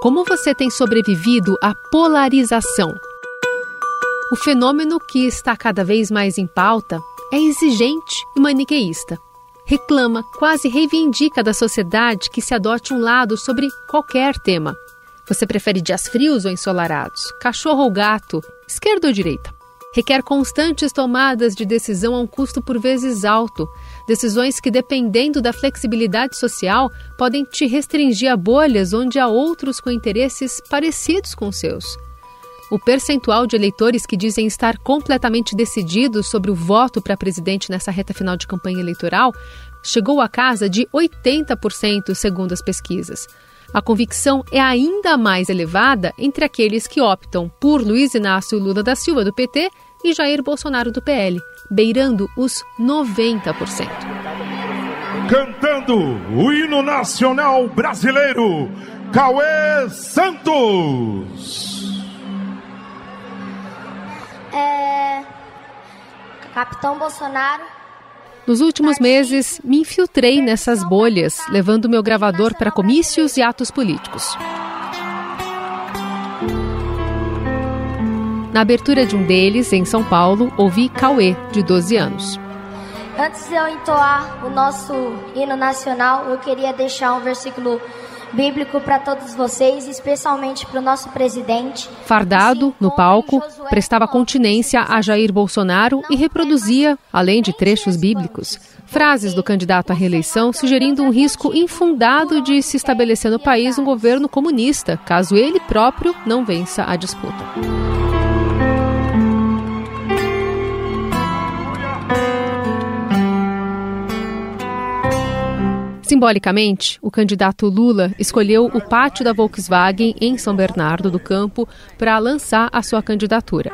Como você tem sobrevivido à polarização? O fenômeno que está cada vez mais em pauta é exigente e maniqueísta. Reclama, quase reivindica da sociedade que se adote um lado sobre qualquer tema. Você prefere dias frios ou ensolarados? Cachorro ou gato? Esquerda ou direita? Requer constantes tomadas de decisão a um custo por vezes alto, decisões que, dependendo da flexibilidade social, podem te restringir a bolhas onde há outros com interesses parecidos com os seus. O percentual de eleitores que dizem estar completamente decididos sobre o voto para presidente nessa reta final de campanha eleitoral chegou à casa de 80%, segundo as pesquisas. A convicção é ainda mais elevada entre aqueles que optam por Luiz Inácio Lula da Silva, do PT, e Jair Bolsonaro, do PL, beirando os 90%. Cantando o hino nacional brasileiro, Cauê Santos. É... Capitão Bolsonaro. Nos últimos meses, me infiltrei nessas bolhas, levando meu gravador para comícios e atos políticos. Na abertura de um deles, em São Paulo, ouvi Cauê, de 12 anos. Antes de eu entoar o nosso hino nacional, eu queria deixar um versículo bíblico para todos vocês, especialmente para o nosso presidente. Fardado, no palco, prestava continência a Jair Bolsonaro e reproduzia, além de trechos bíblicos, frases do candidato à reeleição sugerindo um risco infundado de se estabelecer no país um governo comunista, caso ele próprio não vença a disputa. Simbolicamente, o candidato Lula escolheu o pátio da Volkswagen em São Bernardo do Campo para lançar a sua candidatura.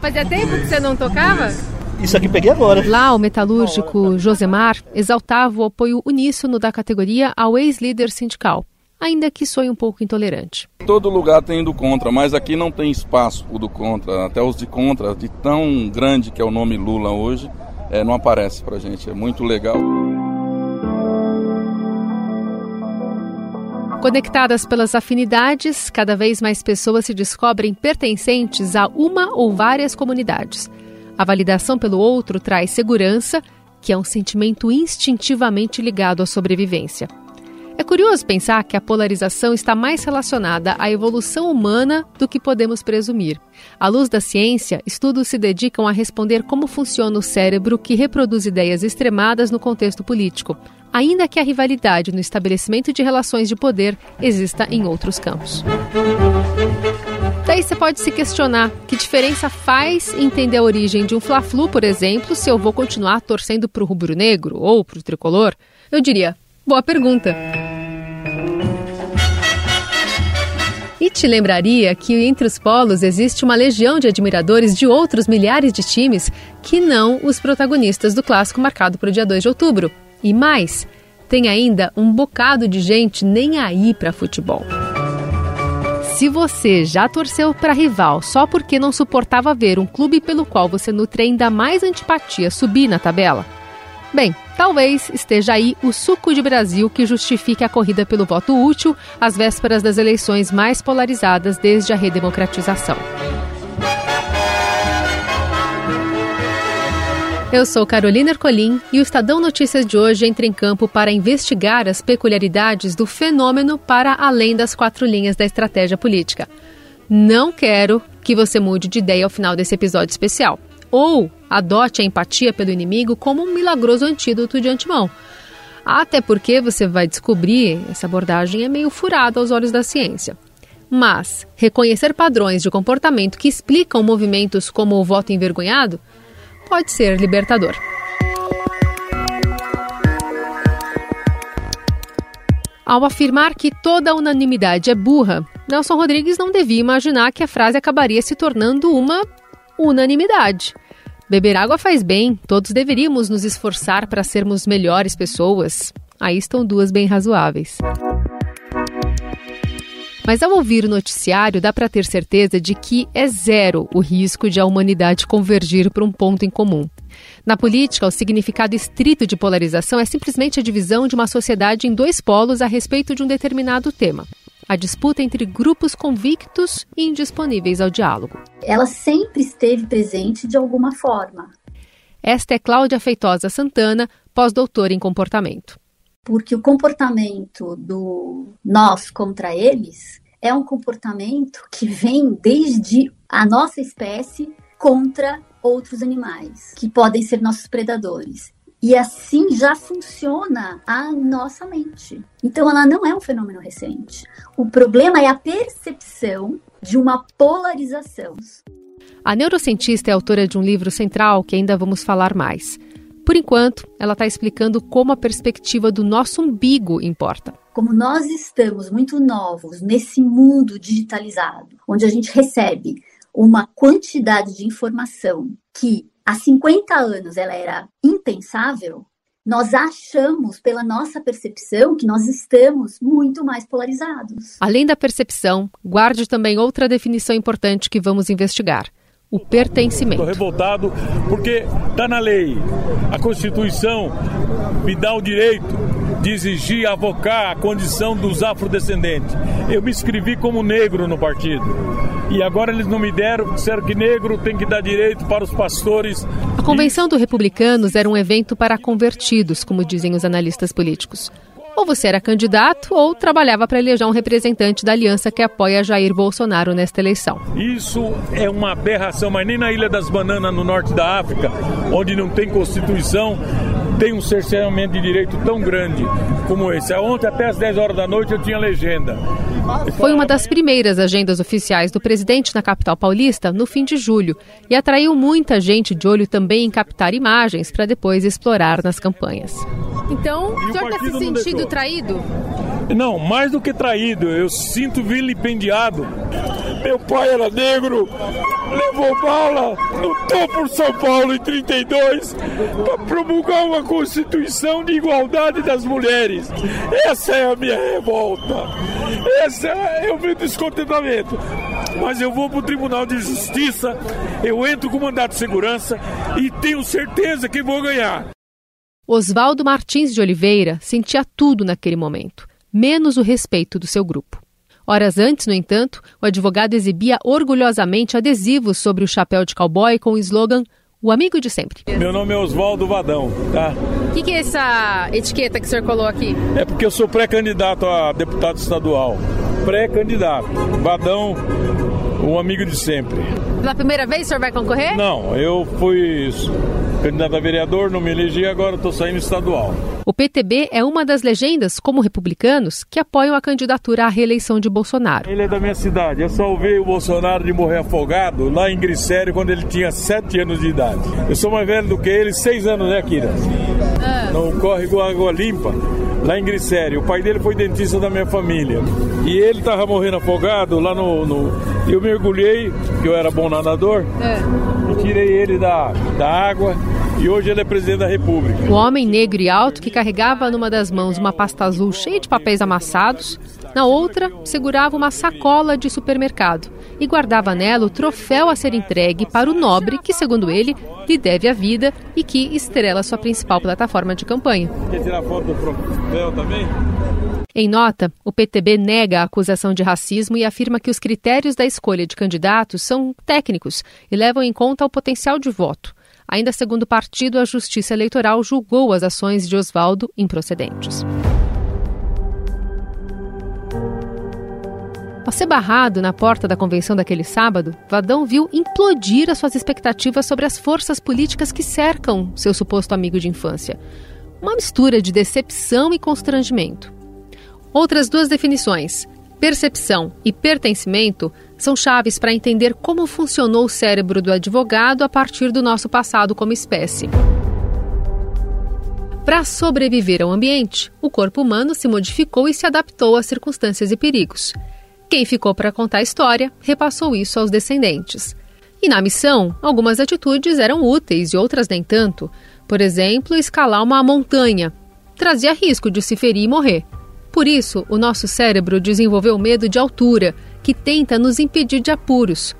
Fazia tempo que você não tocava? Isso aqui peguei agora. Lá, o metalúrgico Josemar exaltava o apoio uníssono da categoria ao ex-líder sindical, ainda que soe um pouco intolerante. Todo lugar tem do contra, mas aqui não tem espaço o do contra. Até os de contra, de tão grande que é o nome Lula hoje, é, não aparece pra gente. É muito legal. Conectadas pelas afinidades, cada vez mais pessoas se descobrem pertencentes a uma ou várias comunidades. A validação pelo outro traz segurança, que é um sentimento instintivamente ligado à sobrevivência. É curioso pensar que a polarização está mais relacionada à evolução humana do que podemos presumir. À luz da ciência, estudos se dedicam a responder como funciona o cérebro que reproduz ideias extremadas no contexto político, ainda que a rivalidade no estabelecimento de relações de poder exista em outros campos. Daí você pode se questionar que diferença faz entender a origem de um Fla-Flu, por exemplo, se eu vou continuar torcendo para o rubro-negro ou para o tricolor? Eu diria, boa pergunta. E te lembraria que entre os polos existe uma legião de admiradores de outros milhares de times que não os protagonistas do clássico marcado para o dia 2 de outubro. E mais, tem ainda um bocado de gente nem aí para futebol. Se você já torceu para rival só porque não suportava ver um clube pelo qual você nutre ainda mais antipatia subir na tabela, bem, talvez esteja aí o suco de Brasil que justifique a corrida pelo voto útil às vésperas das eleições mais polarizadas desde a redemocratização. Eu sou Carolina Ercolim e o Estadão Notícias de hoje entra em campo para investigar as peculiaridades do fenômeno para além das quatro linhas da estratégia política. Não quero que você mude de ideia ao final desse episódio especial. Ou adote a empatia pelo inimigo como um milagroso antídoto de antemão. Até porque você vai descobrir essa abordagem é meio furada aos olhos da ciência. Mas reconhecer padrões de comportamento que explicam movimentos como o voto envergonhado pode ser libertador. Ao afirmar que toda unanimidade é burra, Nelson Rodrigues não devia imaginar que a frase acabaria se tornando uma unanimidade. Beber água faz bem, todos deveríamos nos esforçar para sermos melhores pessoas. Aí estão duas bem razoáveis. Mas ao ouvir o noticiário, dá para ter certeza de que é zero o risco de a humanidade convergir para um ponto em comum. Na política, o significado estrito de polarização é simplesmente a divisão de uma sociedade em dois polos a respeito de um determinado tema. A disputa entre grupos convictos e indisponíveis ao diálogo. Ela sempre esteve presente de alguma forma. Esta é Cláudia Feitosa Santana, pós-doutora em comportamento. Porque o comportamento do nós contra eles é um comportamento que vem desde a nossa espécie contra outros animais, que podem ser nossos predadores. E assim já funciona a nossa mente. Então ela não é um fenômeno recente. O problema é a percepção de uma polarização. A neurocientista é autora de um livro central que ainda vamos falar mais. Por enquanto, ela está explicando como a perspectiva do nosso umbigo importa. Como nós estamos muito novos nesse mundo digitalizado, onde a gente recebe uma quantidade de informação que há 50 anos ela era impensável, nós achamos, pela nossa percepção, que nós estamos muito mais polarizados. Além da percepção, guarde também outra definição importante que vamos investigar: o pertencimento. Estou revoltado porque está na lei. A Constituição me dá o direito de exigir, avocar a condição dos afrodescendentes. Eu me inscrevi como negro no partido. E agora eles não me deram, disseram que negro tem que dar direito para os pastores. A convenção do Republicanos era um evento para convertidos, como dizem os analistas políticos. Ou você era candidato ou trabalhava para eleger um representante da aliança que apoia Jair Bolsonaro nesta eleição. Isso é uma aberração, mas nem na Ilha das Bananas, no norte da África, onde não tem Constituição, tem um cerceamento de direito tão grande como esse. Ontem, até às 10 horas da noite, eu tinha legenda. Foi uma das primeiras agendas oficiais do presidente na capital paulista no fim de julho e atraiu muita gente de olho também em captar imagens para depois explorar nas campanhas. Então, o senhor está se sentindo traído? Não, mais do que traído, eu sinto vilipendiado. Meu pai era negro, levou bala, lutou por São Paulo em 32 para promulgar uma Constituição de igualdade das mulheres. Essa é a minha revolta. Esse é o meu descontentamento. Mas eu vou para o Tribunal de Justiça, eu entro com mandato de segurança e tenho certeza que vou ganhar. Oswaldo Martins de Oliveira sentia tudo naquele momento, menos o respeito do seu grupo. Horas antes, no entanto, o advogado exibia orgulhosamente adesivos sobre o chapéu de cowboy com o slogan O Amigo de Sempre. Meu nome é Oswaldo Vadão, tá? O que, que é essa etiqueta que o senhor colou aqui? É porque eu sou pré-candidato a deputado estadual. Pré-candidato. Vadão, o amigo de sempre. Pela primeira vez o senhor vai concorrer? Não, eu fui candidato a vereador, não me elegi, agora estou saindo estadual. O PTB é uma das legendas, como republicanos, que apoiam a candidatura à reeleição de Bolsonaro. Ele é da minha cidade. Eu só ouvi o Bolsonaro de morrer afogado lá em Grissério quando ele tinha sete anos de idade. Eu sou mais velho do que ele, seis anos, né, Kira? Ah. Não corre com água limpa lá em Grissério. O pai dele foi dentista da minha família. E ele estava morrendo afogado lá no, no. Eu mergulhei, que eu era bom nadador, é. Tirei ele da, da água e hoje ele é presidente da República. O homem negro e alto que carregava numa das mãos uma pasta azul cheia de papéis amassados, na outra segurava uma sacola de supermercado e guardava nela o troféu a ser entregue para o nobre que, segundo ele, lhe deve a vida e que estrela sua principal plataforma de campanha. Quer tirar foto do troféu também? Em nota, o PTB nega a acusação de racismo e afirma que os critérios da escolha de candidatos são técnicos e levam em conta o potencial de voto. Ainda segundo o partido, a Justiça Eleitoral julgou as ações de Oswaldo improcedentes. Ao ser barrado na porta da convenção daquele sábado, Vadão viu implodir as suas expectativas sobre as forças políticas que cercam seu suposto amigo de infância. Uma mistura de decepção e constrangimento. Outras duas definições, percepção e pertencimento, são chaves para entender como funcionou o cérebro do advogado a partir do nosso passado como espécie. Para sobreviver ao ambiente, o corpo humano se modificou e se adaptou às circunstâncias e perigos. Quem ficou para contar a história repassou isso aos descendentes. E na missão, algumas atitudes eram úteis e outras nem tanto. Por exemplo, escalar uma montanha. Trazia risco de se ferir e morrer. Por isso, o nosso cérebro desenvolveu medo de altura, que tenta nos impedir de apuros.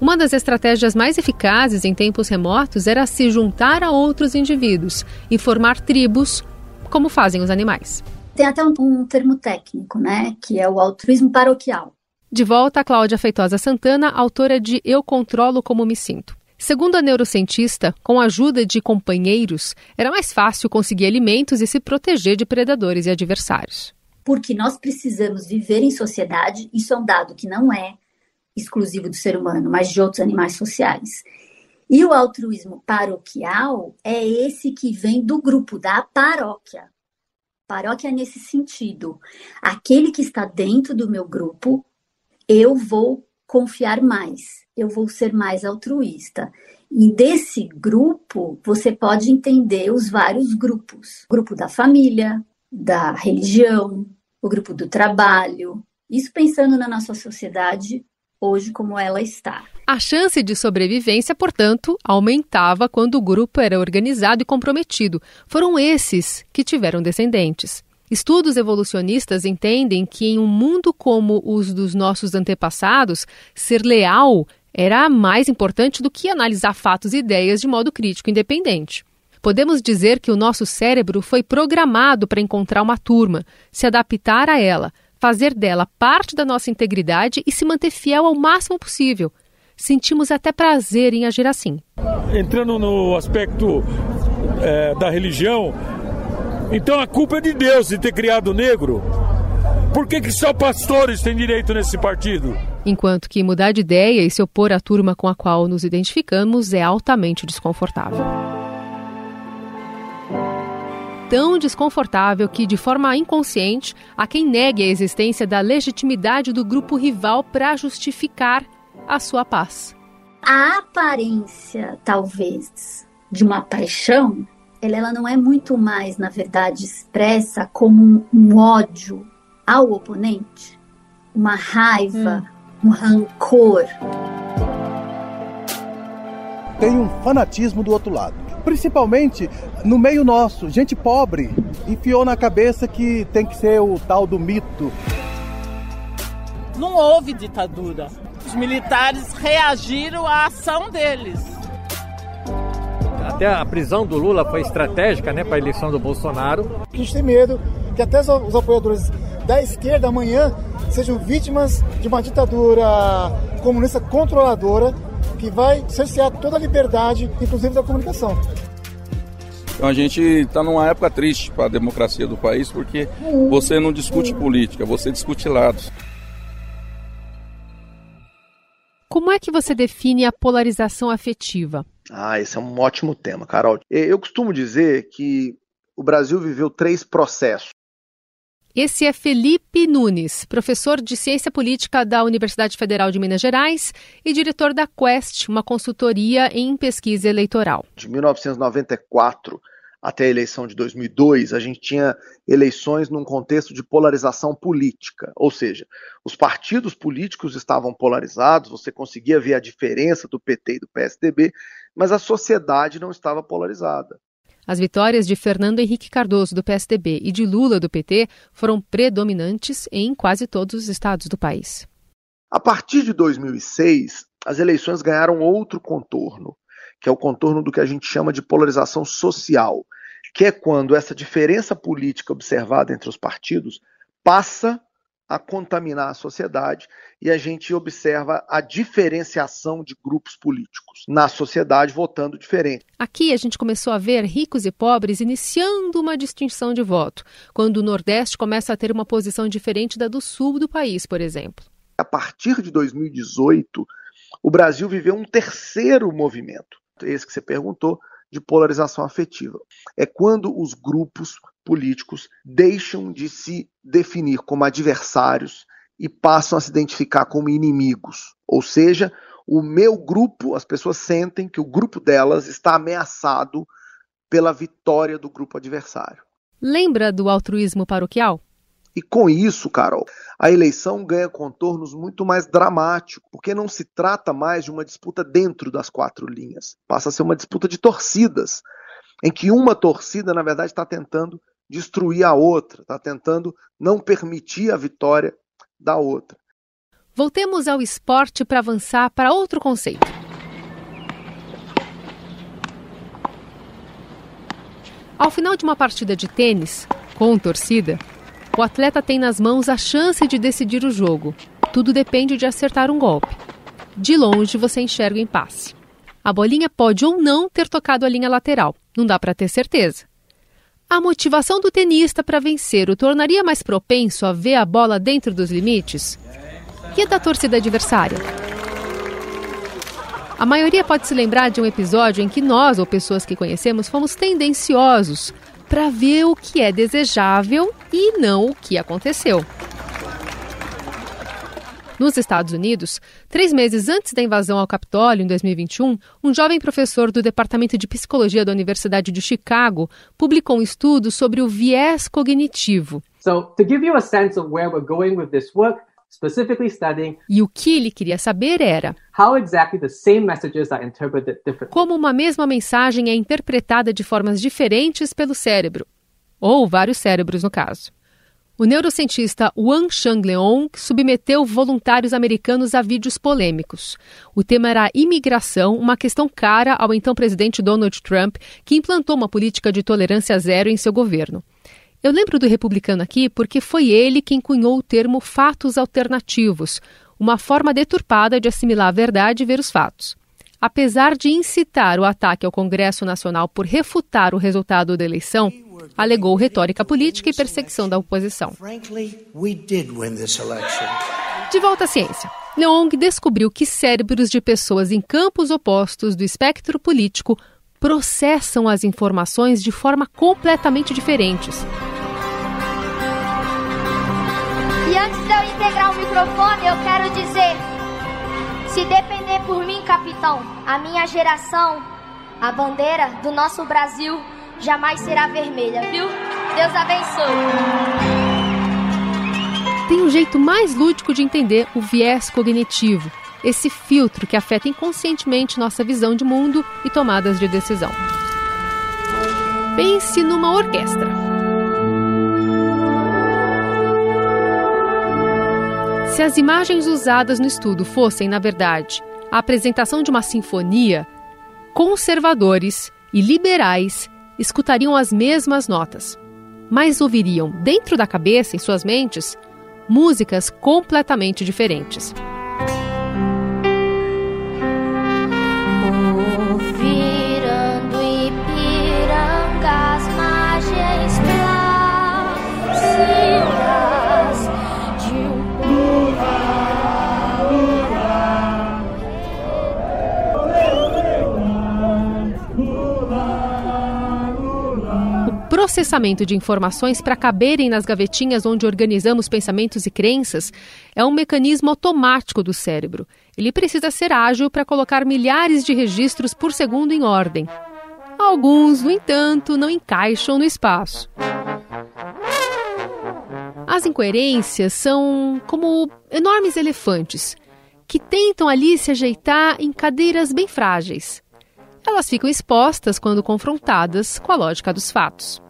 Uma das estratégias mais eficazes em tempos remotos era se juntar a outros indivíduos e formar tribos, como fazem os animais. Tem até um, um termo técnico, né, que é o altruísmo paroquial. De volta a Cláudia Feitosa Santana, autora de Eu Controlo Como Me Sinto. Segundo a neurocientista, com a ajuda de companheiros, era mais fácil conseguir alimentos e se proteger de predadores e adversários. Porque nós precisamos viver em sociedade, isso é um dado que não é exclusivo do ser humano, mas de outros animais sociais. E o altruísmo paroquial é esse que vem do grupo da paróquia. Paróquia nesse sentido. Aquele que está dentro do meu grupo eu vou confiar mais, eu vou ser mais altruísta. E desse grupo, você pode entender os vários grupos: o grupo da família, da religião, o grupo do trabalho. Isso pensando na nossa sociedade hoje como ela está. A chance de sobrevivência, portanto, aumentava quando o grupo era organizado e comprometido. Foram esses que tiveram descendentes. Estudos evolucionistas entendem que em um mundo como os dos nossos antepassados, ser leal era mais importante do que analisar fatos e ideias de modo crítico independente. Podemos dizer que o nosso cérebro foi programado para encontrar uma turma, se adaptar a ela, fazer dela parte da nossa integridade e se manter fiel ao máximo possível. Sentimos até prazer em agir assim. Entrando no aspecto é, da religião, então a culpa é de Deus de ter criado o negro. Por que, que só pastores têm direito nesse partido? Enquanto que mudar de ideia e se opor à turma com a qual nos identificamos é altamente desconfortável. Tão desconfortável que, de forma inconsciente, há quem negue a existência da legitimidade do grupo rival para justificar a sua paz. A aparência, talvez, de uma paixão ela, não é muito mais, na verdade, expressa como um, um ódio ao oponente, uma raiva, hum. um rancor. Tem um fanatismo do outro lado. Principalmente no meio nosso, gente pobre enfiou na cabeça que tem que ser o tal do mito. Não houve ditadura. Os militares reagiram à ação deles até a prisão do Lula foi estratégica né, para a eleição do Bolsonaro. A gente tem medo que até os apoiadores da esquerda amanhã sejam vítimas de uma ditadura comunista controladora que vai cercear toda a liberdade, inclusive da comunicação. Então a gente está numa época triste para a democracia do país porque você não discute política, você discute lados. Como é que você define a polarização afetiva? Ah, esse é um ótimo tema, Carol. Eu costumo dizer que o Brasil viveu três processos. Esse é Felipe Nunes, professor de Ciência Política da Universidade Federal de Minas Gerais e diretor da Quest, uma consultoria em pesquisa eleitoral. De 1994 até a eleição de 2002, a gente tinha eleições num contexto de polarização política, ou seja, os partidos políticos estavam polarizados, você conseguia ver a diferença do PT e do PSDB, mas a sociedade não estava polarizada. As vitórias de Fernando Henrique Cardoso, do PSDB, e de Lula, do PT, foram predominantes em quase todos os estados do país. A partir de 2006, as eleições ganharam outro contorno que é o contorno do que a gente chama de polarização social, que é quando essa diferença política observada entre os partidos passa a contaminar a sociedade e a gente observa a diferenciação de grupos políticos na sociedade votando diferente. Aqui a gente começou a ver ricos e pobres iniciando uma distinção de voto, quando o Nordeste começa a ter uma posição diferente da do Sul do país, por exemplo. A partir de 2018, o Brasil viveu um terceiro movimento, esse que você perguntou, de polarização afetiva. É quando os grupos políticos deixam de se definir como adversários e passam a se identificar como inimigos. Ou seja, o meu grupo, as pessoas sentem que o grupo delas está ameaçado pela vitória do grupo adversário. Lembra do altruísmo paroquial? E com isso, Carol, a eleição ganha contornos muito mais dramáticos, porque não se trata mais de uma disputa dentro das quatro linhas. Passa a ser uma disputa de torcidas, em que uma torcida, na verdade, está tentando destruir a outra, está tentando não permitir a vitória da outra. Voltemos ao esporte para avançar para outro conceito. Ao final de uma partida de tênis, com torcida, o atleta tem nas mãos a chance de decidir o jogo. Tudo depende de acertar um golpe. De longe você enxerga o impasse. A bolinha pode ou não ter tocado a linha lateral, não dá para ter certeza. A motivação do tenista para vencer o tornaria mais propenso a ver a bola dentro dos limites? E a da torcida adversária? A maioria pode se lembrar de um episódio em que nós, ou pessoas que conhecemos, fomos tendenciosos para ver o que é desejável e não o que aconteceu. Nos Estados Unidos, três meses antes da invasão ao Capitólio, em 2021, um jovem professor do Departamento de Psicologia da Universidade de Chicago publicou um estudo sobre o viés cognitivo. So, to give you a sense of where we're going with this work, specifically studying E o que ele queria saber era how exactly the same messages are interpreted differently. como uma mesma mensagem é interpretada de formas diferentes pelo cérebro, ou vários cérebros no caso. O neurocientista Wang Shangleong submeteu voluntários americanos a vídeos polêmicos. O tema era imigração, uma questão cara ao então presidente Donald Trump, que implantou uma política de tolerância zero em seu governo. Eu lembro do republicano aqui porque foi ele quem cunhou o termo fatos alternativos, uma forma deturpada de assimilar a verdade e ver os fatos. Apesar de incitar o ataque ao Congresso Nacional por refutar o resultado da eleição, alegou retórica política e perseguição da oposição. De volta à ciência. Leong descobriu que cérebros de pessoas em campos opostos do espectro político processam as informações de forma completamente diferentes. E antes de eu integrar o microfone, eu quero dizer: se depender por mim, capitão, a minha geração, a bandeira do nosso Brasil jamais será vermelha, viu? Deus abençoe. Tem um jeito mais lúdico de entender o viés cognitivo, esse filtro que afeta inconscientemente nossa visão de mundo e tomadas de decisão. Pense numa orquestra. Se as imagens usadas no estudo fossem, na verdade, a apresentação de uma sinfonia, conservadores e liberais escutariam as mesmas notas, mas ouviriam dentro da cabeça, em suas mentes, músicas completamente diferentes. Processamento de informações para caberem nas gavetinhas onde organizamos pensamentos e crenças é um mecanismo automático do cérebro. Ele precisa ser ágil para colocar milhares de registros por segundo em ordem. Alguns, no entanto, não encaixam no espaço. As incoerências são como enormes elefantes que tentam ali se ajeitar em cadeiras bem frágeis. Elas ficam expostas quando confrontadas com a lógica dos fatos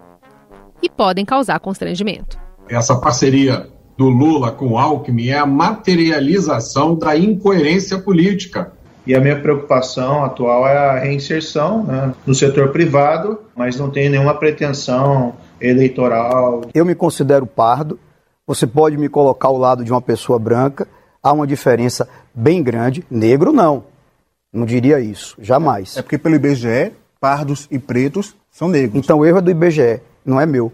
e podem causar constrangimento. Essa parceria do Lula com o Alckmin é a materialização da incoerência política. E a minha preocupação atual é a reinserção né, no setor privado, mas não tenho nenhuma pretensão eleitoral. Eu me considero pardo. Você pode me colocar ao lado de uma pessoa branca. Há uma diferença bem grande. Negro, não. Não diria isso. Jamais. É porque, pelo IBGE, pardos e pretos são negros. Então o erro é do IBGE, não é meu.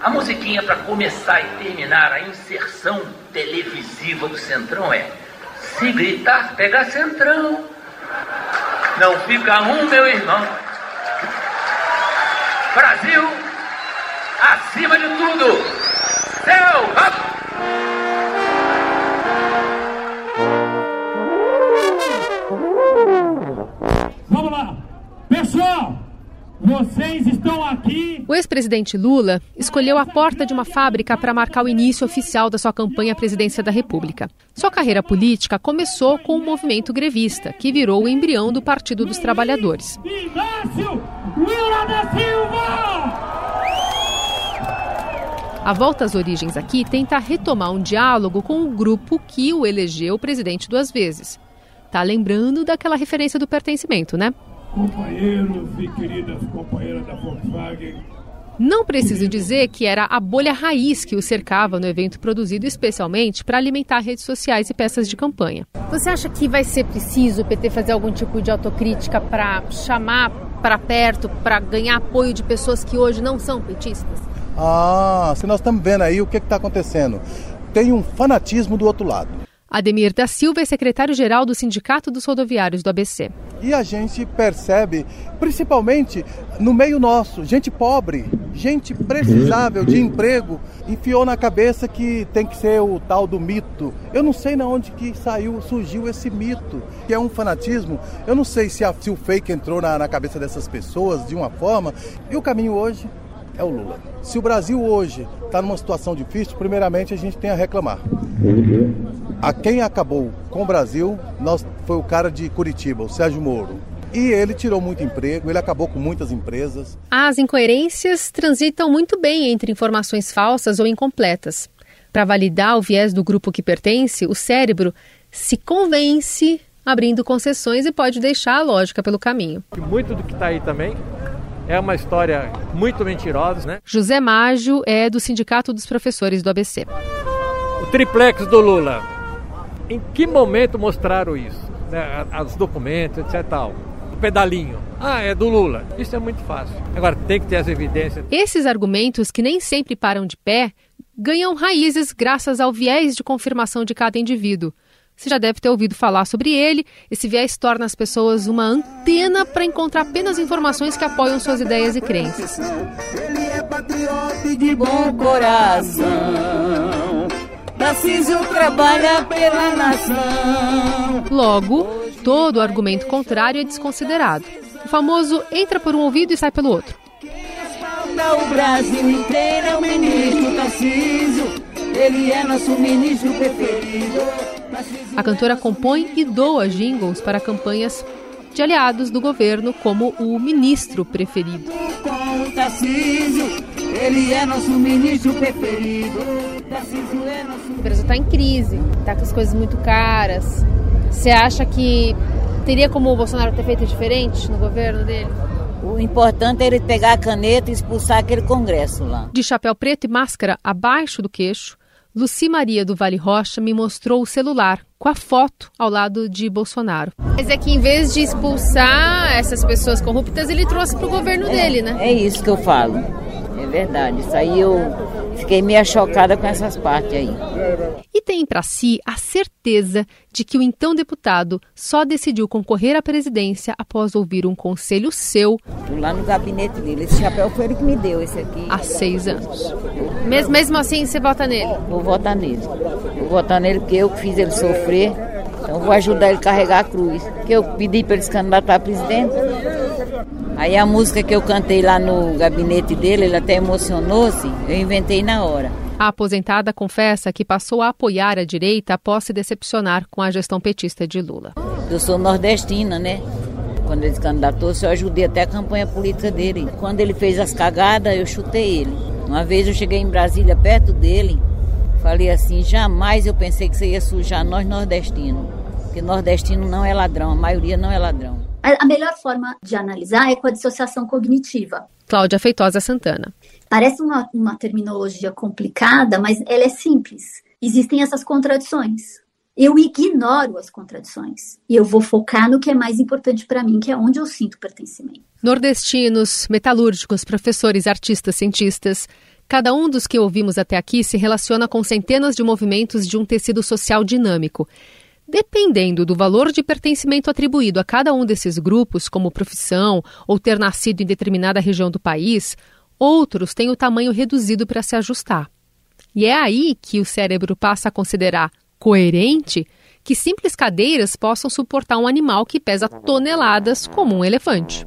A musiquinha para começar e terminar a inserção televisiva do Centrão é: Se gritar, pega Centrão. Não fica um, meu irmão. Brasil, acima de tudo. Céu, up! Pessoal, Vocês estão aqui. O ex-presidente Lula escolheu a porta de uma fábrica para marcar o início oficial da sua campanha à presidência da República. Sua carreira política começou com o movimento grevista, que virou o embrião do Partido dos Trabalhadores. Inácio Lula da Silva! A volta às origens aqui tenta retomar um diálogo com o grupo que o elegeu presidente duas vezes. Tá lembrando daquela referência do pertencimento, né? Companheiros e queridas companheiras da Volkswagen. Não preciso dizer que era a bolha raiz que o cercava no evento produzido especialmente para alimentar redes sociais e peças de campanha. Você acha que vai ser preciso o PT fazer algum tipo de autocrítica para chamar para perto, para ganhar apoio de pessoas que hoje não são petistas? Ah, se nós estamos vendo aí o que está acontecendo. Tem um fanatismo do outro lado. Ademir da Silva é secretário-geral do Sindicato dos Rodoviários do ABC. E a gente percebe, principalmente no meio nosso, gente pobre, gente precisável de emprego, enfiou na cabeça que tem que ser o tal do mito. Eu não sei na onde que saiu, surgiu esse mito, que é um fanatismo. Eu não sei se, a, se o fake entrou na, na cabeça dessas pessoas de uma forma. E o caminho hoje é o Lula. Se o Brasil hoje está numa situação difícil, primeiramente a gente tem a reclamar. A quem acabou com o Brasil nós, foi o cara de Curitiba, o Sérgio Moro. E ele tirou muito emprego, ele acabou com muitas empresas. As incoerências transitam muito bem entre informações falsas ou incompletas. Para validar o viés do grupo que pertence, o cérebro se convence abrindo concessões e pode deixar a lógica pelo caminho. Muito do que está aí também é uma história muito mentirosa, né? José Mágio é do Sindicato dos Professores do ABC. O triplex do Lula. Em que momento mostraram isso? Né? Os documentos, etc. Tal. O pedalinho. Ah, é do Lula. Isso é muito fácil. Agora, tem que ter as evidências. Esses argumentos, que nem sempre param de pé, ganham raízes graças ao viés de confirmação de cada indivíduo. Você já deve ter ouvido falar sobre ele. Esse viés torna as pessoas uma antena para encontrar apenas informações que apoiam suas ideias e crenças. Ele é patriota e de bom coração. Tarcísio trabalha pela nação. Logo, todo argumento contrário é desconsiderado. O famoso entra por um ouvido e sai pelo outro. O Brasil inteiro é o ministro Tarcísio. Ele é nosso ministro preferido. A cantora compõe e doa jingles para campanhas de aliados do governo, como o ministro preferido. Com o Tarcísio, ele é nosso ministro preferido. Tarcísio é nosso... O Brasil está em crise, está com as coisas muito caras. Você acha que teria como o Bolsonaro ter feito diferente no governo dele? O importante é ele pegar a caneta e expulsar aquele congresso lá. De chapéu preto e máscara abaixo do queixo, Luci Maria do Vale Rocha me mostrou o celular com a foto ao lado de Bolsonaro. Mas é que em vez de expulsar essas pessoas corruptas, ele trouxe para o governo é, dele, né? É isso que eu falo. É verdade. Isso aí eu fiquei meio chocada com essas partes aí. E tem para si a certeza de que o então deputado só decidiu concorrer à presidência após ouvir um conselho seu. Lá no gabinete dele. Esse chapéu foi ele que me deu, esse aqui. Há seis anos. Mesmo, mesmo assim, você vota nele? Vou votar nele. Vou votar nele porque eu fiz ele sofrer. Então vou ajudar ele a carregar a cruz. Que eu pedi para ele se candidatar a presidente. Aí a música que eu cantei lá no gabinete dele, ele até emocionou-se, eu inventei na hora. A aposentada confessa que passou a apoiar a direita após se decepcionar com a gestão petista de Lula. Eu sou nordestina, né? Quando ele se candidatou, eu ajudei até a campanha política dele. Quando ele fez as cagadas, eu chutei ele. Uma vez eu cheguei em Brasília, perto dele, falei assim: jamais eu pensei que você ia sujar nós nordestinos. Porque nordestino não é ladrão, a maioria não é ladrão. A melhor forma de analisar é com a dissociação cognitiva. Cláudia Feitosa Santana. Parece uma, uma terminologia complicada, mas ela é simples. Existem essas contradições. Eu ignoro as contradições e eu vou focar no que é mais importante para mim, que é onde eu sinto pertencimento. Nordestinos, metalúrgicos, professores, artistas, cientistas, cada um dos que ouvimos até aqui se relaciona com centenas de movimentos de um tecido social dinâmico. Dependendo do valor de pertencimento atribuído a cada um desses grupos, como profissão ou ter nascido em determinada região do país, outros têm o tamanho reduzido para se ajustar. E é aí que o cérebro passa a considerar coerente que simples cadeiras possam suportar um animal que pesa toneladas, como um elefante.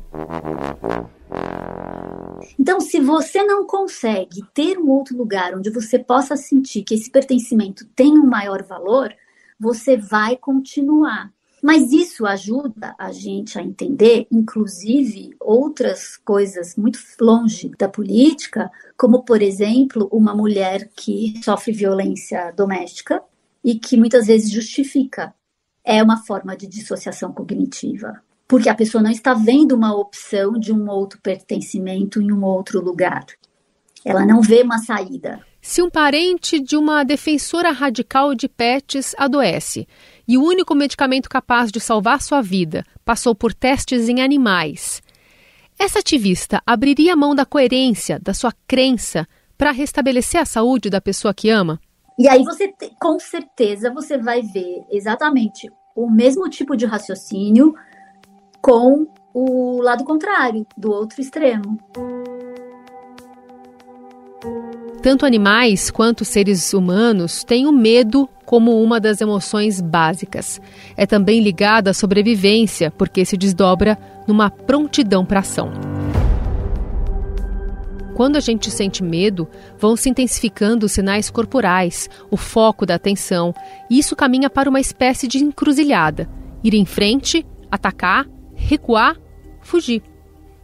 Então, se você não consegue ter um outro lugar onde você possa sentir que esse pertencimento tem um maior valor, você vai continuar. Mas isso ajuda a gente a entender, inclusive, outras coisas muito longe da política, como, por exemplo, uma mulher que sofre violência doméstica e que muitas vezes justifica. É uma forma de dissociação cognitiva porque a pessoa não está vendo uma opção de um outro pertencimento em um outro lugar. Ela não vê uma saída. Se um parente de uma defensora radical de pets adoece e o único medicamento capaz de salvar sua vida passou por testes em animais, essa ativista abriria mão da coerência, da sua crença, para restabelecer a saúde da pessoa que ama? E aí você, com certeza, você vai ver exatamente o mesmo tipo de raciocínio com o lado contrário, do outro extremo. Tanto animais quanto seres humanos têm o medo como uma das emoções básicas. É também ligada à sobrevivência, porque se desdobra numa prontidão para ação. Quando a gente sente medo, vão se intensificando os sinais corporais, o foco da atenção, e isso caminha para uma espécie de encruzilhada: ir em frente, atacar recuar, fugir.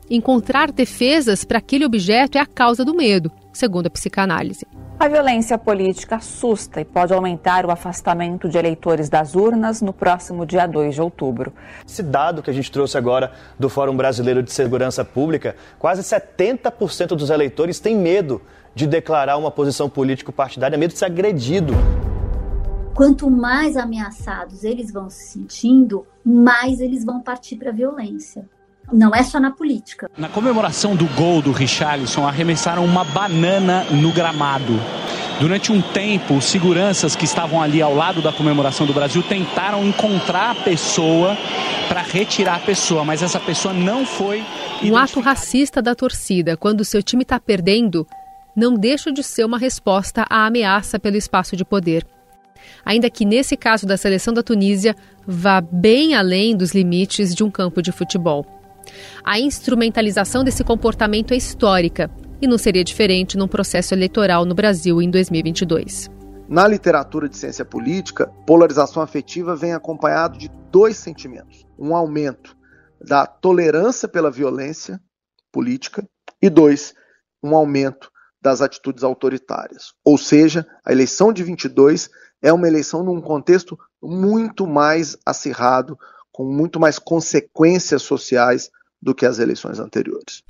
Encontrar defesas para aquele objeto é a causa do medo, segundo a psicanálise. A violência política assusta e pode aumentar o afastamento de eleitores das urnas no próximo dia 2 de outubro. Esse dado que a gente trouxe agora do Fórum Brasileiro de Segurança Pública, quase 70% dos eleitores têm medo de declarar uma posição político-partidária, medo de ser agredido quanto mais ameaçados eles vão se sentindo, mais eles vão partir para a violência. Não é só na política. Na comemoração do gol do Richarlison, arremessaram uma banana no gramado. Durante um tempo, os seguranças que estavam ali ao lado da comemoração do Brasil tentaram encontrar a pessoa para retirar a pessoa, mas essa pessoa não foi. Um ato racista da torcida, quando seu time está perdendo, não deixa de ser uma resposta à ameaça pelo espaço de poder ainda que nesse caso da seleção da Tunísia vá bem além dos limites de um campo de futebol. A instrumentalização desse comportamento é histórica e não seria diferente num processo eleitoral no Brasil em 2022. Na literatura de ciência política, polarização afetiva vem acompanhado de dois sentimentos: um aumento da tolerância pela violência política e dois, um aumento das atitudes autoritárias. Ou seja, a eleição de 22 é uma eleição num contexto muito mais acirrado, com muito mais consequências sociais do que as eleições anteriores.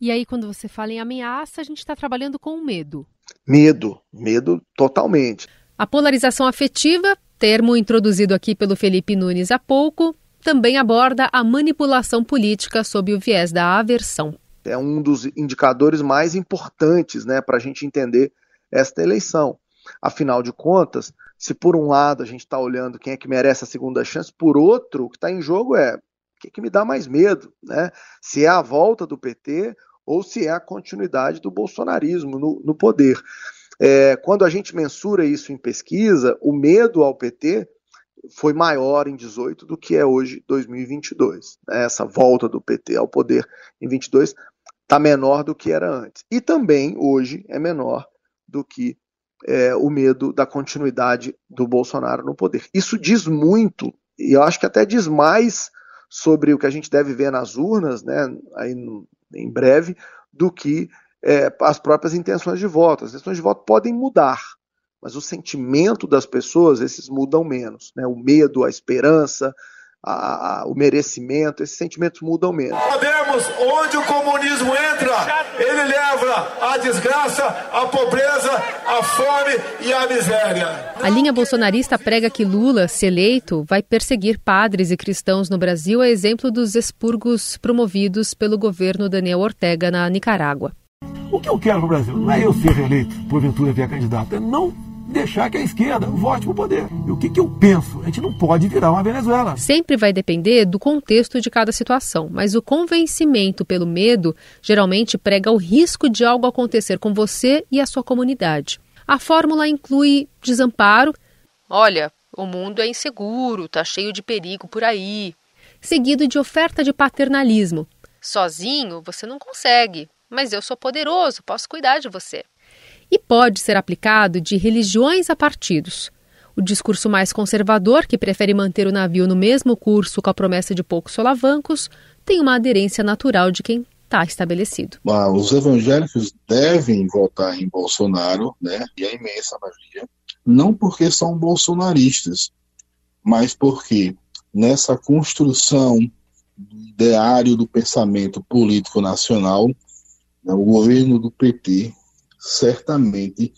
E aí, quando você fala em ameaça, a gente está trabalhando com medo. Medo, medo totalmente. A polarização afetiva, termo introduzido aqui pelo Felipe Nunes há pouco, também aborda a manipulação política sob o viés da aversão. É um dos indicadores mais importantes né, para a gente entender esta eleição. Afinal de contas, se por um lado a gente está olhando quem é que merece a segunda chance, por outro, o que está em jogo é que, que me dá mais medo, né? Se é a volta do PT ou se é a continuidade do bolsonarismo no, no poder. É, quando a gente mensura isso em pesquisa, o medo ao PT foi maior em 18 do que é hoje 2022. Né? Essa volta do PT ao poder em 22 está menor do que era antes. E também hoje é menor do que é, o medo da continuidade do Bolsonaro no poder. Isso diz muito, e eu acho que até diz mais sobre o que a gente deve ver nas urnas, né, aí em breve, do que é, as próprias intenções de voto. As intenções de voto podem mudar, mas o sentimento das pessoas, esses mudam menos. Né? O medo, a esperança, a, a, o merecimento, esses sentimentos mudam menos. Sabemos onde o comunismo entra, ele leva a desgraça, a pobreza, a fome e a miséria. A linha bolsonarista prega que Lula, se eleito, vai perseguir padres e cristãos no Brasil, a exemplo dos expurgos promovidos pelo governo Daniel Ortega na Nicarágua. O que eu quero para o Brasil não é eu ser eleito, porventura vier candidato, é não deixar que a esquerda vote para o poder. E o que, que eu penso? A gente não pode virar uma Venezuela. Sempre vai depender do contexto de cada situação, mas o convencimento pelo medo geralmente prega o risco de algo acontecer com você e a sua comunidade. A fórmula inclui desamparo. Olha, o mundo é inseguro, tá cheio de perigo por aí. Seguido de oferta de paternalismo. Sozinho você não consegue. mas eu sou poderoso, posso cuidar de você. E pode ser aplicado de religiões a partidos. O discurso mais conservador, que prefere manter o navio no mesmo curso com a promessa de poucos solavancos, tem uma aderência natural de quem está estabelecido. Os evangélicos devem votar em Bolsonaro, né? E a imensa maioria, não porque são bolsonaristas, mas porque nessa construção do ideário do pensamento político nacional, né, o governo do PT certamente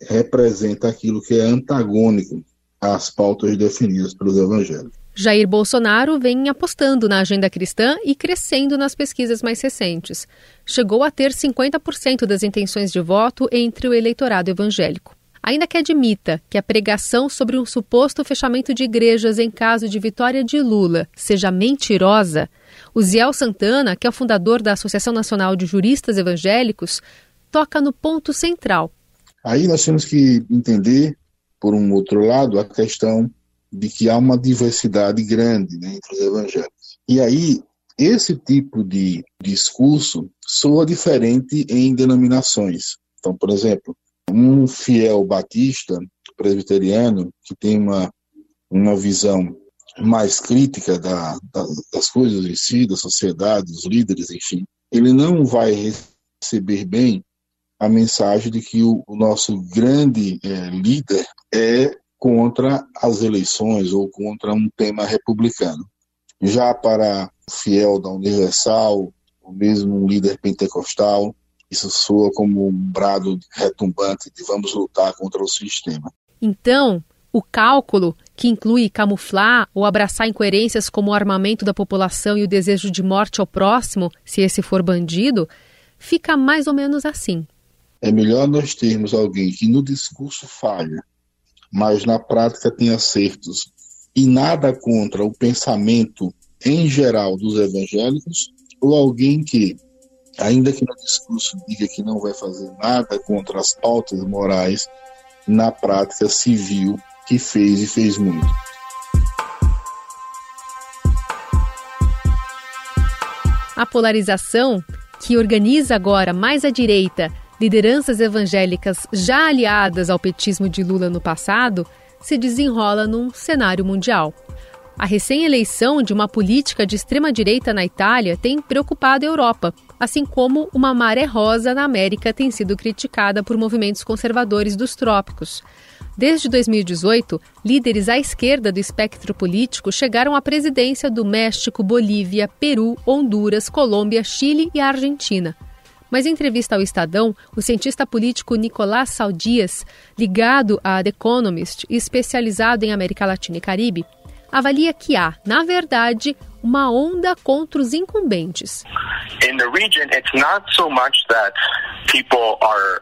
representa aquilo que é antagônico às pautas definidas pelos evangélicos. Jair Bolsonaro vem apostando na agenda cristã e crescendo nas pesquisas mais recentes. Chegou a ter 50% das intenções de voto entre o eleitorado evangélico. Ainda que admita que a pregação sobre um suposto fechamento de igrejas em caso de vitória de Lula seja mentirosa, o Ziel Santana, que é o fundador da Associação Nacional de Juristas Evangélicos, toca no ponto central. Aí nós temos que entender, por um outro lado, a questão de que há uma diversidade grande né, entre os evangélicos. E aí, esse tipo de discurso soa diferente em denominações. Então, por exemplo, um fiel batista presbiteriano que tem uma, uma visão mais crítica da, da, das coisas em si, da sociedade, dos líderes, enfim, ele não vai receber bem a mensagem de que o, o nosso grande é, líder é contra as eleições ou contra um tema republicano. Já para o fiel da Universal, ou mesmo um líder pentecostal, isso soa como um brado retumbante de vamos lutar contra o sistema. Então, o cálculo, que inclui camuflar ou abraçar incoerências como o armamento da população e o desejo de morte ao próximo, se esse for bandido, fica mais ou menos assim. É melhor nós termos alguém que no discurso falha, mas na prática tem acertos e nada contra o pensamento em geral dos evangélicos, ou alguém que, ainda que no discurso diga que não vai fazer nada contra as pautas morais, na prática civil que fez e fez muito. A polarização, que organiza agora mais à direita lideranças evangélicas já aliadas ao petismo de Lula no passado, se desenrola num cenário mundial. A recém-eleição de uma política de extrema-direita na Itália tem preocupado a Europa, assim como uma maré rosa na América tem sido criticada por movimentos conservadores dos trópicos. Desde 2018, líderes à esquerda do espectro político chegaram à presidência do México, Bolívia, Peru, Honduras, Colômbia, Chile e Argentina. Mas em entrevista ao Estadão, o cientista político Nicolás Saldias, ligado à The Economist e especializado em América Latina e Caribe, avalia que há, na verdade, uma onda contra os incumbentes.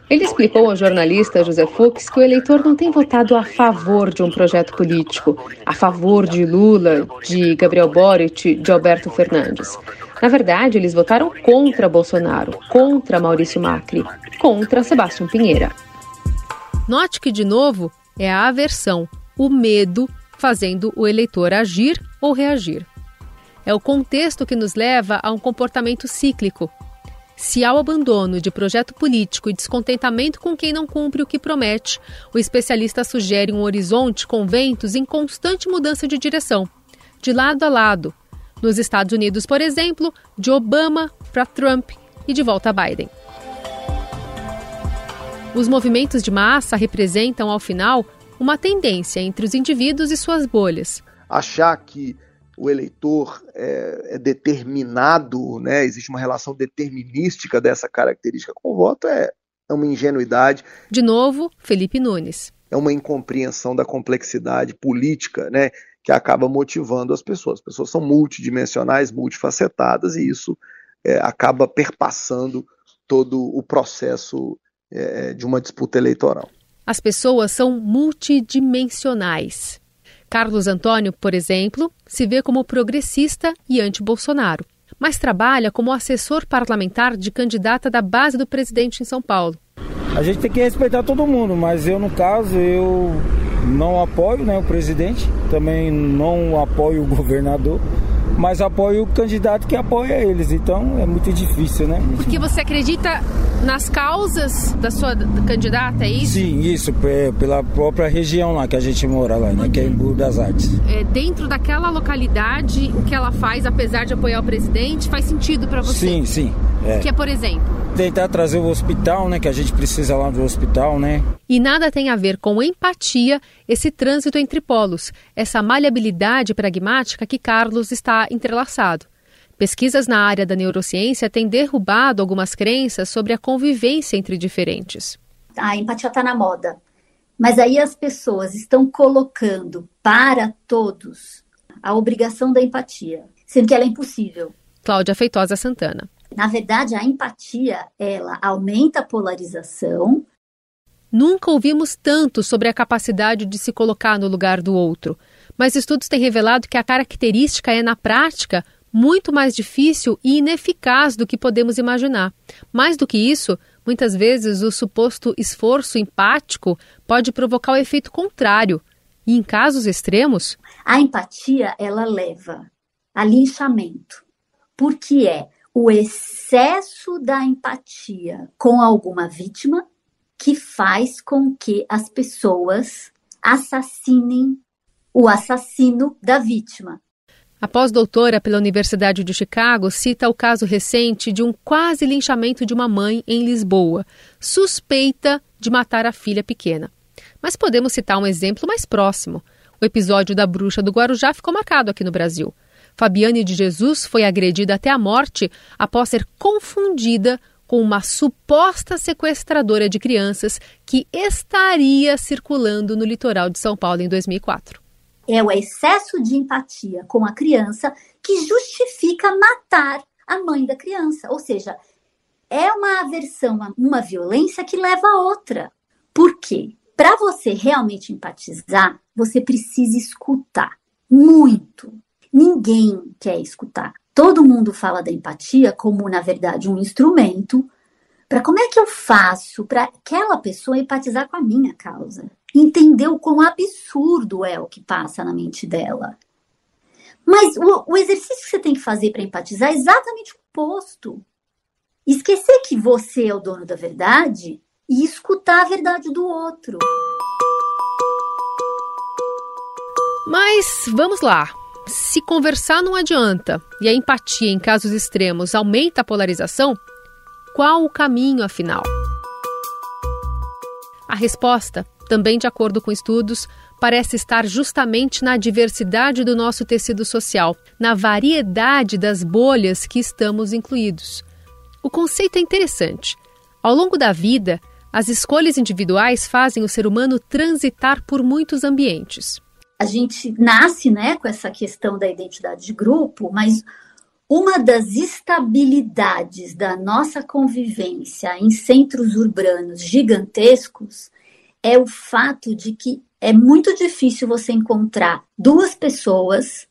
Ele explicou ao jornalista José Fux que o eleitor não tem votado a favor de um projeto político, a favor de Lula, de Gabriel Boric, de Alberto Fernandes. Na verdade, eles votaram contra Bolsonaro, contra Maurício Macri, contra Sebastião Pinheira. Note que, de novo, é a aversão, o medo fazendo o eleitor agir ou reagir. É o contexto que nos leva a um comportamento cíclico. Se há o abandono de projeto político e descontentamento com quem não cumpre o que promete, o especialista sugere um horizonte com ventos em constante mudança de direção, de lado a lado, nos Estados Unidos, por exemplo, de Obama para Trump e de volta a Biden. Os movimentos de massa representam, ao final, uma tendência entre os indivíduos e suas bolhas. Achar que o eleitor é, é, determinado, né? existe uma relação determinística dessa característica com o voto, é, é uma ingenuidade. De novo, Felipe Nunes. É uma incompreensão da complexidade política, né? Que acaba motivando as pessoas. As pessoas são multidimensionais, multifacetadas, e isso é, acaba perpassando todo o processo é, de uma disputa eleitoral. As pessoas são multidimensionais. Carlos Antônio, por exemplo, se vê como progressista e anti-Bolsonaro, mas trabalha como assessor parlamentar de candidata da base do presidente em São Paulo. A gente tem que respeitar todo mundo, mas eu, no caso, eu não apoio né, o presidente, também não apoio o governador. mas apoio o candidato que apoia eles. Então é muito difícil, né? Porque você acredita nas causas da sua candidata, é isso? Sim, isso, pela própria região lá que a gente mora lá, né? Que é em Burro das Artes. É, dentro daquela localidade, o que ela faz, apesar de apoiar o presidente, faz sentido para você? Sim, sim. É. Que é, por exemplo? Tentar trazer o hospital, né? Que a gente precisa lá do hospital, né? E nada tem a ver com empatia esse trânsito entre polos, essa maleabilidade pragmática que Carlos está entrelaçado. Pesquisas na área da neurociência têm derrubado algumas crenças sobre a convivência entre diferentes. A empatia está na moda, mas aí as pessoas estão colocando para todos a obrigação da empatia, sendo que ela é impossível. Cláudia Feitosa Santana. Na verdade, a empatia, ela aumenta a polarização. Nunca ouvimos tanto sobre a capacidade de se colocar no lugar do outro, mas estudos têm revelado que a característica é, na prática, muito mais difícil e ineficaz do que podemos imaginar. Mais do que isso, muitas vezes o suposto esforço empático pode provocar o efeito contrário. E em casos extremos, a empatia ela leva a linchamento, porque é o excesso da empatia com alguma vítima que faz com que as pessoas assassinem o assassino da vítima. A pós-doutora pela Universidade de Chicago cita o caso recente de um quase linchamento de uma mãe em Lisboa, suspeita de matar a filha pequena. Mas podemos citar um exemplo mais próximo. O episódio da bruxa do Guarujá ficou marcado aqui no Brasil. Fabiane de Jesus foi agredida até a morte após ser confundida com uma suposta sequestradora de crianças que estaria circulando no litoral de São Paulo em 2004 é o excesso de empatia com a criança que justifica matar a mãe da criança. Ou seja, é uma aversão a uma violência que leva a outra. Por quê? Para você realmente empatizar, você precisa escutar muito. Ninguém quer escutar. Todo mundo fala da empatia como, na verdade, um instrumento para como é que eu faço para aquela pessoa empatizar com a minha causa entender o quão absurdo é o que passa na mente dela. Mas o, o exercício que você tem que fazer para empatizar é exatamente o oposto. Esquecer que você é o dono da verdade e escutar a verdade do outro. Mas vamos lá. Se conversar não adianta e a empatia em casos extremos aumenta a polarização, qual o caminho afinal? A resposta também de acordo com estudos, parece estar justamente na diversidade do nosso tecido social, na variedade das bolhas que estamos incluídos. O conceito é interessante. Ao longo da vida, as escolhas individuais fazem o ser humano transitar por muitos ambientes. A gente nasce né, com essa questão da identidade de grupo, mas uma das estabilidades da nossa convivência em centros urbanos gigantescos é o fato de que é muito difícil você encontrar duas pessoas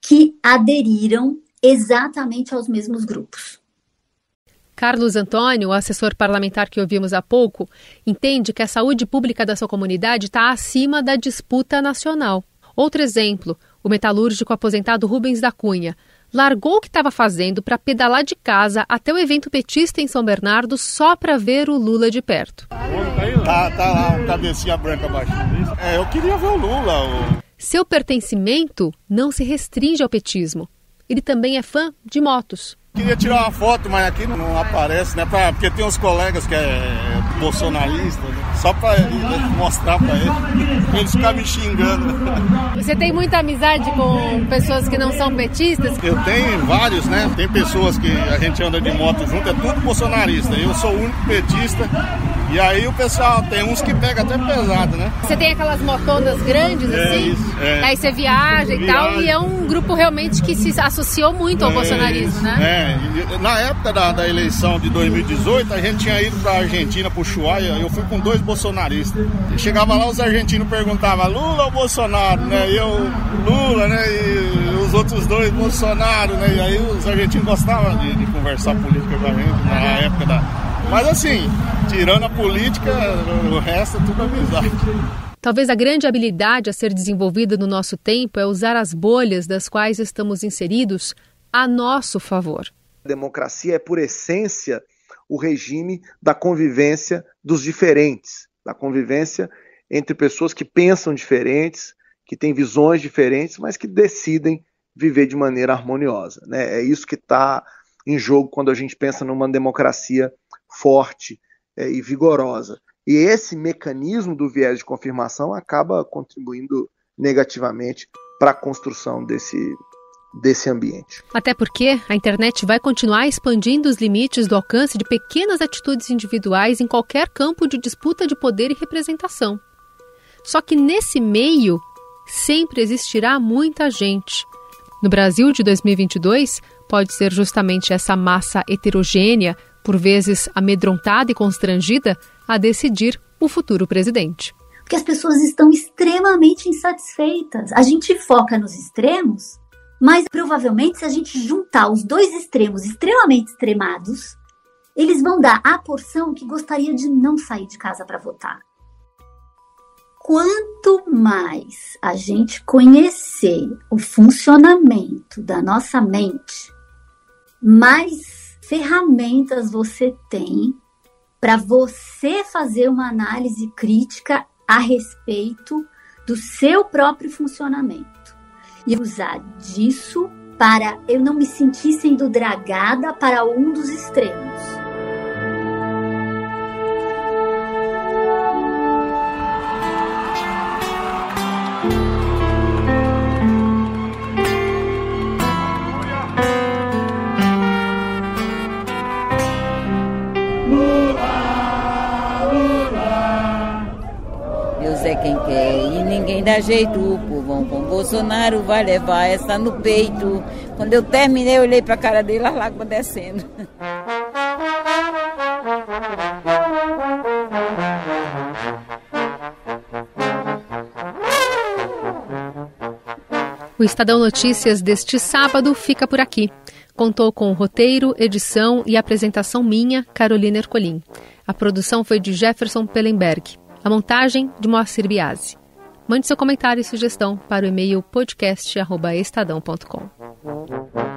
que aderiram exatamente aos mesmos grupos. Carlos Antônio, o assessor parlamentar que ouvimos há pouco, entende que a saúde pública da sua comunidade está acima da disputa nacional. Outro exemplo, o metalúrgico aposentado Rubens da Cunha, largou o que estava fazendo para pedalar de casa até o evento petista em São Bernardo só para ver o Lula de perto. Tá, tá lá, um cabecinha branca abaixo. É, eu queria ver o Lula. O... Seu pertencimento não se restringe ao petismo. Ele também é fã de motos. Queria tirar uma foto, mas aqui não aparece, né? Pra, porque tem uns colegas que é bolsonarista, né? só para mostrar para eles, eles ficar me xingando. Você tem muita amizade com pessoas que não são petistas? Eu tenho vários, né? Tem pessoas que a gente anda de moto junto, é tudo bolsonarista. Eu sou o único petista. E aí o pessoal tem uns que pega até pesado, né? Você tem aquelas motonas grandes, é assim? Isso, é. Aí você viaja e tal, e é um grupo realmente que se associou muito ao é bolsonarismo, isso, né? É. Na época da, da eleição de 2018, a gente tinha ido pra Argentina, pro Ushuaia, eu fui com dois bolsonaristas. chegava lá, os argentinos perguntavam Lula ou Bolsonaro, né? E eu, Lula, né? E os outros dois, Bolsonaro, né? E aí os argentinos gostavam de, de conversar política com a gente na época da. Mas assim, tirando a política, o resto é tudo amizade. Talvez a grande habilidade a ser desenvolvida no nosso tempo é usar as bolhas das quais estamos inseridos a nosso favor. A democracia é, por essência, o regime da convivência dos diferentes, da convivência entre pessoas que pensam diferentes, que têm visões diferentes, mas que decidem viver de maneira harmoniosa. Né? É isso que está em jogo quando a gente pensa numa democracia forte é, e vigorosa. E esse mecanismo do viés de confirmação acaba contribuindo negativamente para a construção desse, desse ambiente. Até porque a internet vai continuar expandindo os limites do alcance de pequenas atitudes individuais em qualquer campo de disputa de poder e representação. Só que nesse meio sempre existirá muita gente. No Brasil de 2022, pode ser justamente essa massa heterogênea, por vezes amedrontada e constrangida, a decidir o futuro presidente. Porque as pessoas estão extremamente insatisfeitas. A gente foca nos extremos, mas provavelmente se a gente juntar os dois extremos extremamente extremados, eles vão dar a porção que gostaria de não sair de casa para votar. Quanto mais a gente conhecer o funcionamento da nossa mente, mais ferramentas você tem para você fazer uma análise crítica a respeito do seu próprio funcionamento e usar disso para eu não me sentir sendo dragada para um dos extremos. Jeito. O povão com Bolsonaro vai levar essa no peito. Quando eu terminei, eu olhei para a cara dele, as lágrimas descendo. O Estadão Notícias deste sábado fica por aqui. Contou com roteiro, edição e apresentação minha, Carolina Ercolim. A produção foi de Jefferson Pellenberg. A montagem de Moacir Biasi. Mande seu comentário e sugestão para o e-mail podcast@estadão.com.